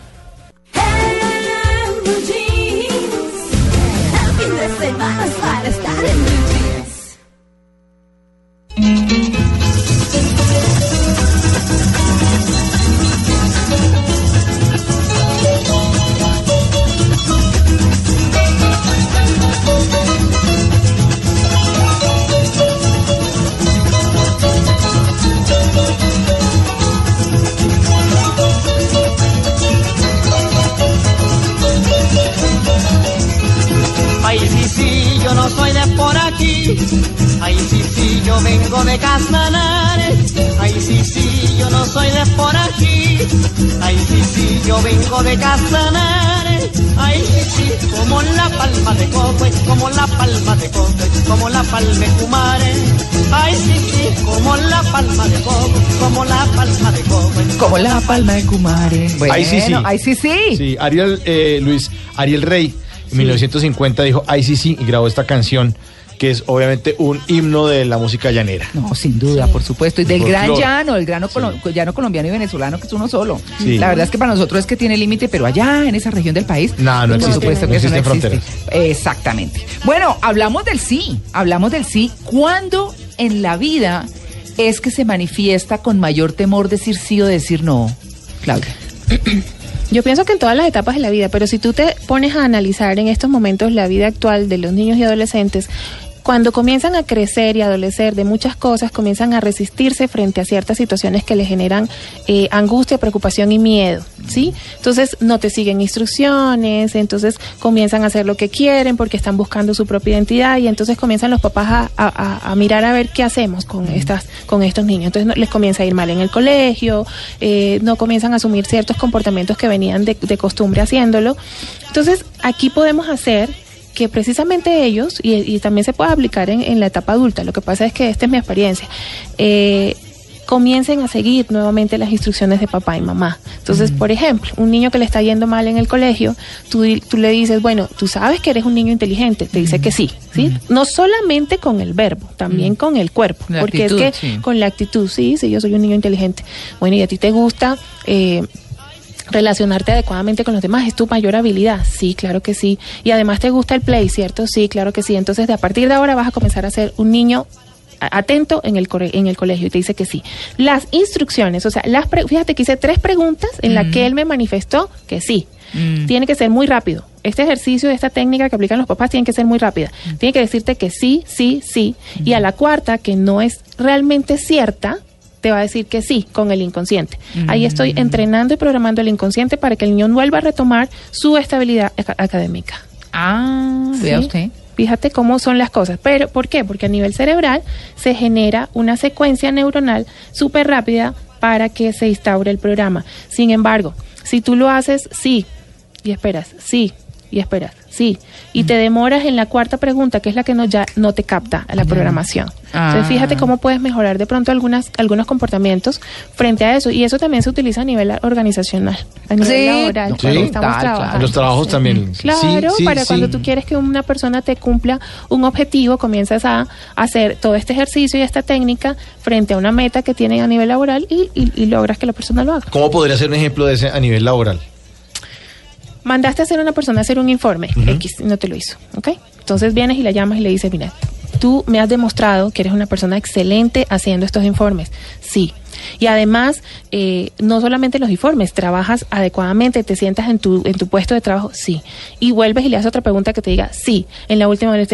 Kumare. Bueno, Ahí sí, sí. Ahí sí, sí. Sí, Ariel, eh, Luis, Ariel Rey, en 1950 dijo, ay, sí, sí, y grabó esta canción, que es obviamente un himno de la música llanera. No, sin duda, por supuesto. Y del gran llano, el grano colo- llano colombiano y venezolano, que es uno solo. Sí. La verdad es que para nosotros es que tiene límite, pero allá en esa región del país. No, no por existe. supuesto No que eso no existen existe. Exactamente. Bueno, hablamos del sí. Hablamos del sí. ¿Cuándo en la vida es que se manifiesta con mayor temor decir sí o decir no? Claudia. [clears throat] Yo pienso que en todas las etapas de la vida, pero si tú te pones a analizar en estos momentos la vida actual de los niños y adolescentes, cuando comienzan a crecer y adolecer de muchas cosas, comienzan a resistirse frente a ciertas situaciones que les generan eh, angustia, preocupación y miedo, ¿sí? Entonces no te siguen instrucciones, entonces comienzan a hacer lo que quieren porque están buscando su propia identidad y entonces comienzan los papás a, a- a- a mirar a ver qué hacemos con estas, con estos niños. Entonces no- les comienza a ir mal en el colegio, eh, no comienzan a asumir ciertos comportamientos que venían de, de costumbre haciéndolo. Entonces aquí podemos hacer que precisamente ellos, y, y también se puede aplicar en, en la etapa adulta, lo que pasa es que esta es mi experiencia, eh, comiencen a seguir nuevamente las instrucciones de papá y mamá. Entonces, por ejemplo, un niño que le está yendo mal en el colegio, tú, tú le dices, bueno, tú sabes que eres un niño inteligente, te dice que sí, ¿sí? No solamente con el verbo, también con el cuerpo, La porque actitud, es que sí. con la actitud, sí, sí, yo soy un niño inteligente. Bueno, y a ti te gusta... Eh, relacionarte adecuadamente con los demás es tu mayor habilidad. Sí, claro que sí. Y además te gusta el play, ¿cierto? Sí, claro que sí. Entonces, de a partir de ahora vas a comenzar a ser un niño atento en el, core- en el colegio y te dice que sí. Las instrucciones, o sea, las pre- fíjate que hice tres preguntas en las que él me manifestó que sí. Tiene que ser muy rápido. este ejercicio, esta técnica que aplican los papás tiene que ser muy rápida. Tiene que decirte que sí, sí, sí. Y a la cuarta, que no es realmente cierta, te va a decir que sí con el inconsciente. Ahí estoy entrenando y programando el inconsciente para que el niño vuelva a retomar su estabilidad aca- académica. Ah, vea usted. Fíjate cómo son las cosas. Pero, ¿por qué? Porque a nivel cerebral se genera una secuencia neuronal súper rápida para que se instaure el programa. Sin embargo, si tú lo haces sí y esperas, sí y esperas, sí, y te demoras en la cuarta pregunta, que es la que no, ya no te capta a la programación. Entonces, Ah. fíjate cómo puedes mejorar de pronto algunas, algunos comportamientos frente a eso. Y eso también se utiliza a nivel organizacional, a nivel Sí, laboral, sí. estamos trabajando. Los trabajos también. Claro, Sí, sí, para sí. cuando tú quieres que una persona te cumpla un objetivo, comienzas a hacer todo este ejercicio y esta técnica frente a una meta que tienen a nivel laboral y, y- y logras que la persona lo haga. ¿Cómo podría ser un ejemplo de ese a nivel laboral? Mandaste a hacer a una persona a hacer un informe, X, no te lo hizo, ¿ok? Entonces vienes y la llamas y le dices, mira, tú me has demostrado que eres una persona excelente haciendo estos informes. Sí. Y además, eh, no solamente los informes, trabajas adecuadamente, te sientas en tu, en tu puesto de trabajo, sí. Y vuelves y le haces otra pregunta que te diga, sí. En la última vez,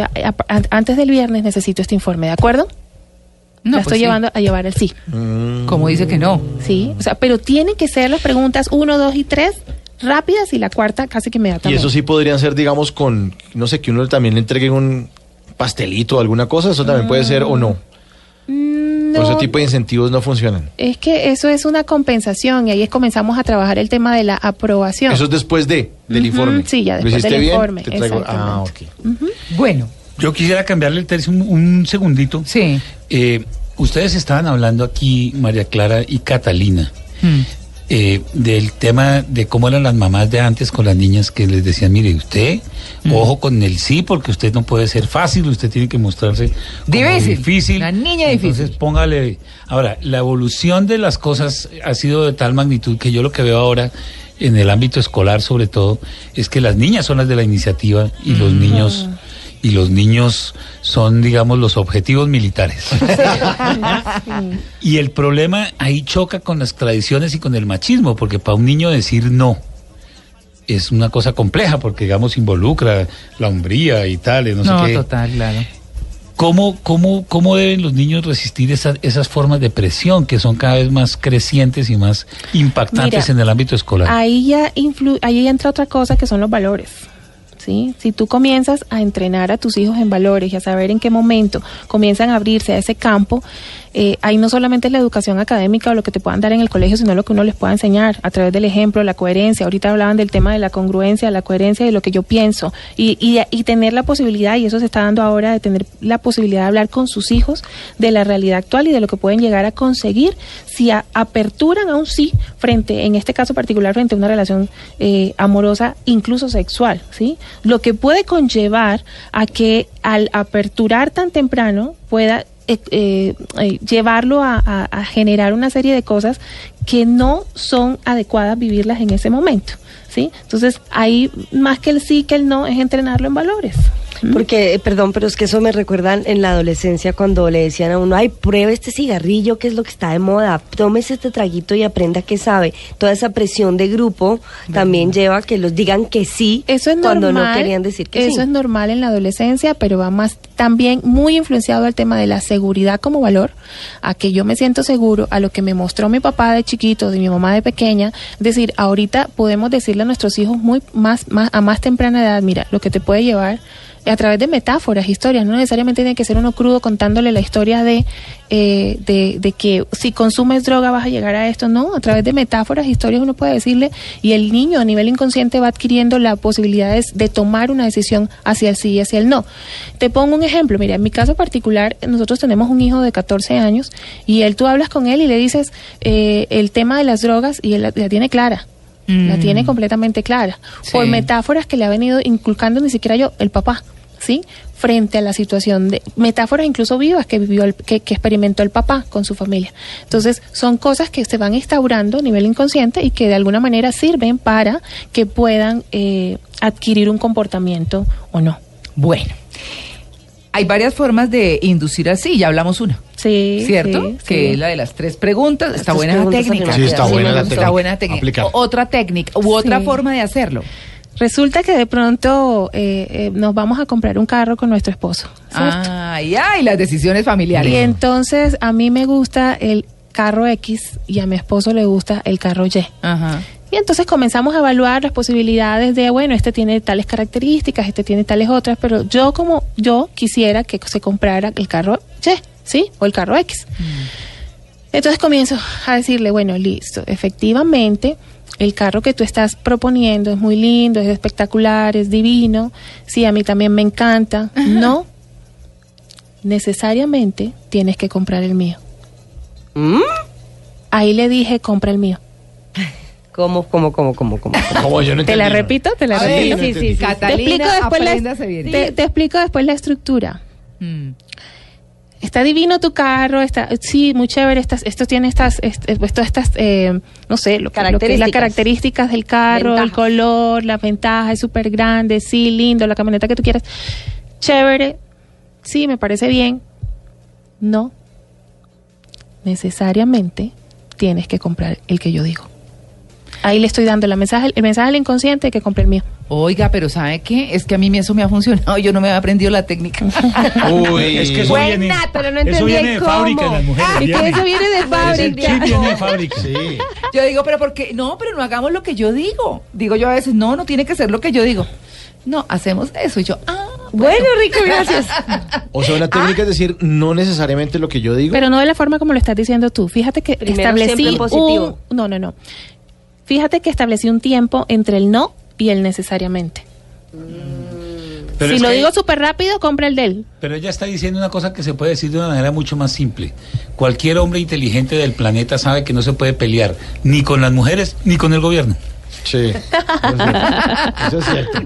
antes del viernes necesito este informe, ¿de acuerdo? No, la pues estoy sí. llevando a llevar el sí. Como dice que no. Sí, o sea, pero tienen que ser las preguntas uno, dos y tres rápidas y la cuarta casi que Y inmediatamente. eso sí podrían ser, digamos, con, no sé, que uno también le entregue un pastelito o alguna cosa, eso también puede ser o no. Mm, O ese no, tipo de incentivos no funcionan. Es que eso es una compensación y ahí es comenzamos a trabajar el tema de la aprobación. Eso es después de, del informe. sí, ya ¿Lo después del bien? informe, Te traigo- Ah, ok. exactamente. Bueno, Yo quisiera cambiarle el tercio un, un segundito. sí. Eh, ustedes estaban hablando aquí, María Clara y Catalina, Mm. Eh, del tema de cómo eran las mamás de antes con las niñas que les decían, mire, usted, ojo con el sí, porque usted no puede ser fácil, usted tiene que mostrarse Difícil. difícil. Una niña difícil. Entonces póngale. Ahora, la evolución de las cosas ha sido de tal magnitud que yo lo que veo ahora en el ámbito escolar sobre todo es que las niñas son las de la iniciativa y los niños y los niños son digamos los objetivos militares. [laughs] Y el problema ahí choca con las tradiciones y con el machismo, porque para un niño decir no es una cosa compleja, porque digamos involucra la hombría y tal, y no, No, sé qué. total, claro. ¿Cómo, cómo, ¿Cómo deben los niños resistir esas, esas formas de presión que son cada vez más crecientes y más impactantes Mira, en el ámbito escolar? Ahí ya influ- ahí entra otra cosa que son los valores. ¿Sí? Si tú comienzas a entrenar a tus hijos en valores y a saber en qué momento comienzan a abrirse a ese campo, eh, ahí no solamente es la educación académica o lo que te puedan dar en el colegio, sino lo que uno les pueda enseñar a través del ejemplo, la coherencia. Ahorita hablaban del tema de la congruencia, la coherencia de lo que yo pienso y, y, tener la posibilidad, y eso se está dando ahora, de tener la posibilidad de hablar con sus hijos de la realidad actual y de lo que pueden llegar a conseguir si a- aperturan a un sí frente, en este caso particular, frente a una relación eh, amorosa, incluso sexual, ¿sí? Lo que puede conllevar a que al aperturar tan temprano pueda eh, eh, eh, llevarlo a, a- a generar una serie de cosas que no son adecuadas vivirlas en ese momento, ¿sí? Entonces, ahí más que el sí que el no es entrenarlo en valores. Porque, eh, perdón, pero es que eso me recuerdan en la adolescencia cuando le decían a uno, ay, pruebe este cigarrillo que es lo que está de moda, tómese este traguito y aprenda qué sabe. Toda esa presión de grupo también lleva a que los digan que sí Eso es cuando normal. no querían decir que eso sí. es normal en la adolescencia, pero va más también muy influenciado al tema de la seguridad como valor, a que yo me siento seguro, a lo que me mostró mi papá de chiquito, de mi mamá de pequeña. Es decir, ahorita podemos decirle a nuestros hijos muy más, más a más temprana edad, mira, lo que te puede llevar a través de metáforas, historias, no necesariamente tiene que ser uno crudo contándole la historia de, eh, de, de que si consumes droga vas a llegar a esto, no, a través de metáforas, historias uno puede decirle y el niño a nivel inconsciente va adquiriendo la posibilidad de, de tomar una decisión hacia el sí y hacia el no. Te pongo un ejemplo, mira, en mi caso particular, nosotros tenemos un hijo de 14 años y él tú hablas con él y le dices eh, el tema de las drogas y él la, la tiene clara. La Mm. tiene completamente clara. Por metáforas que le ha venido inculcando ni siquiera yo, el papá, ¿sí? Frente a la situación de metáforas incluso vivas que vivió, el- que, que experimentó el papá con su familia. Entonces, son cosas que se van instaurando a nivel inconsciente y que de alguna manera sirven para que puedan eh, adquirir un comportamiento o no. Bueno, hay varias formas de inducir al sí, ya hablamos una. Sí. ¿Cierto? sí, que sí. es la de las tres preguntas. está buena la técnica. Sí, está buena la Está técnica. buena técnica. Otra técnica u otra Sí. forma de hacerlo. Resulta que de pronto eh, eh, nos vamos a comprar un carro con nuestro esposo. ¿cierto? Ay, ay, las decisiones familiares. Y entonces a mí me gusta el carro X y a mi esposo le gusta el carro Y. Ajá. Y entonces comenzamos a evaluar las posibilidades de, bueno, este tiene tales características, este tiene tales otras, pero yo como yo quisiera que se comprara el carro Y, ¿sí? O el carro X. Entonces comienzo a decirle, bueno, listo, efectivamente, el carro que tú estás proponiendo es muy lindo, es espectacular, es divino, sí, a mí también me encanta. No, necesariamente tienes que comprar el mío. Ahí le dije, compra el mío. [laughs] ¿Cómo, cómo, cómo, cómo, cómo? Como yo no ¿Te la repito? ¿Te la A ver, repito? sí, sí, sí. Te Catalina, explico después la, bien. te, te explico después la estructura. Mm. Está divino tu carro, está, sí, muy chévere, estas, esto tiene estas, este, pues, todas estas, eh, no sé, lo, que- lo que es las Características. del carro, el Ventajas. color, la ventaja, es súper grande, sí, lindo, la camioneta que tú quieras, chévere, sí, me parece bien. No, necesariamente tienes que comprar el que yo digo. Ahí le estoy dando la mensaje, el mensaje al inconsciente que compre el mío. Oiga, pero ¿sabe qué? Es que a mí eso me ha funcionado. Yo no me había aprendido la técnica. [laughs] Uy, Es que eso Buena, viene, pero no eso entendí viene de cómo. fábrica en las mujeres. Y que viene. eso viene de Ese fábrica. chip viene de [laughs] fábrica. Sí. Yo digo, pero ¿por qué? No, pero no hagamos lo que yo digo. Digo yo a veces, no, no tiene que ser lo que yo digo. No, hacemos eso. Y yo, ah, Bueno, Rico, gracias. [laughs] O sea, una técnica es decir, no necesariamente lo que yo digo. Pero no de la forma como lo estás diciendo tú. Fíjate que Primero establecí siempre en positivo. un... No, no, no. Fíjate que establecí un tiempo entre el no y el necesariamente. Pero si lo que- digo súper rápido, compra el de él. Pero ella está diciendo una cosa que se puede decir de una manera mucho más simple. Cualquier hombre inteligente del planeta sabe que no se puede pelear ni con las mujeres ni con el gobierno. Sí. Eso es cierto.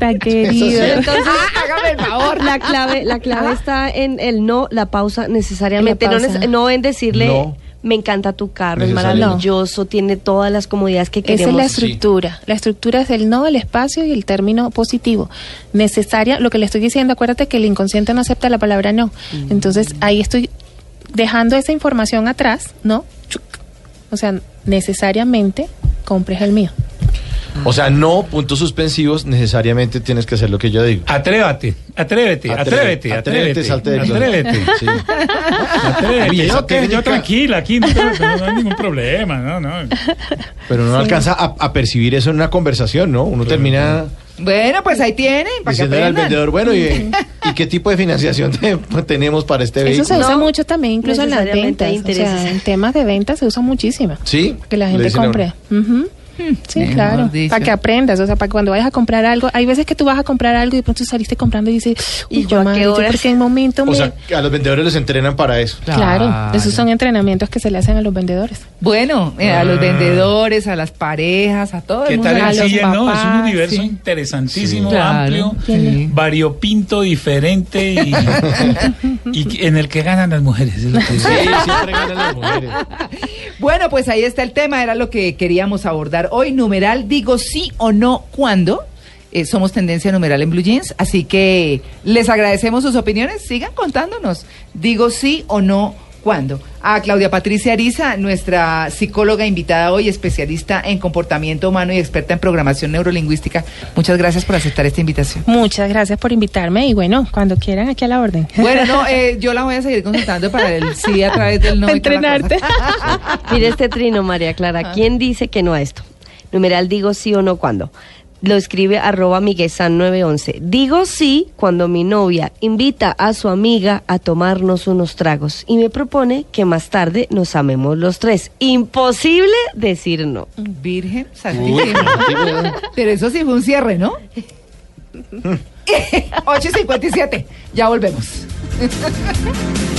Tan querido. cierto. Entonces, hágame el favor. la clave, la clave está en el no, la pausa necesariamente. La No, pausa. no en decirle, No. Me encanta tu carro, es maravilloso, tiene todas las comodidades que Esa es queremos. la estructura. La estructura es el no, el espacio y el término positivo. Necesaria, lo que le estoy diciendo, acuérdate que el inconsciente no acepta la palabra no. Entonces ahí estoy dejando esa información atrás, ¿no? O sea, necesariamente compres el mío. O sea, no puntos suspensivos, necesariamente tienes que hacer lo que yo digo. Atrévate, atrévete, atrévete, atrévete. salte. Atrévete. [laughs] Sí. Atrévete. Yo, tranquila, aquí no, no, no hay ningún problema, no, no. Pero uno alcanza a, a percibir eso en una conversación, ¿no? Uno termina Bueno, pues ahí tienen, para que diciendo al vendedor, bueno, ¿y, [laughs] ¿y qué tipo de financiación te- tenemos para este Eso se vehículo? usa No, mucho también, incluso en las ventas. O sea, en temas de ventas se usa muchísimo. Sí. Que la gente a uno. Ujú. Sí, mejor claro. dicho. Para que aprendas, o sea, para que cuando vayas a comprar algo, hay veces que tú vas a comprar algo y de pronto saliste comprando y dices, ¿Y uy, yo a madre, qué yo horas? porque en momento O me- sea, a los vendedores los entrenan para eso. Claro, esos son entrenamientos que se le hacen a los vendedores. Bueno, eh, a los Ah. vendedores, a las parejas, a todo ¿Qué el mundo. tal a el los CIE, no? Es un papás, universo sí. interesantísimo, Sí. Claro, amplio, sí. variopinto, diferente y, y en el que ganan las mujeres. es lo que digo. Sí, siempre ganan las mujeres. Bueno, pues ahí está el tema, era lo que queríamos abordar hoy. Numeral, digo sí o no, ¿cuándo? Eh, somos tendencia numeral en Blue Jeans, así que les agradecemos sus opiniones, sigan contándonos. Digo sí o no, ¿cuándo? A Claudia Patricia Ariza, nuestra psicóloga invitada hoy, especialista en comportamiento humano y experta en programación neurolingüística. Muchas gracias por aceptar esta invitación. Muchas gracias por invitarme y bueno, cuando quieran aquí a la orden. Bueno, no, [laughs] eh, yo la voy a seguir consultando para el sí a través del no. Entrenarte. [laughs] Mire este trino, María Clara. ¿Quién dice que no a esto? Numeral digo sí o no cuando. Lo escribe arroba miguesan911. Digo sí cuando mi novia invita a su amiga a tomarnos unos tragos y me propone que más tarde nos amemos los tres. Imposible decir no. Virgen Santísima. Pero eso sí fue un cierre, ¿no? [laughs] [laughs] 8 y 57. Ya volvemos. [laughs]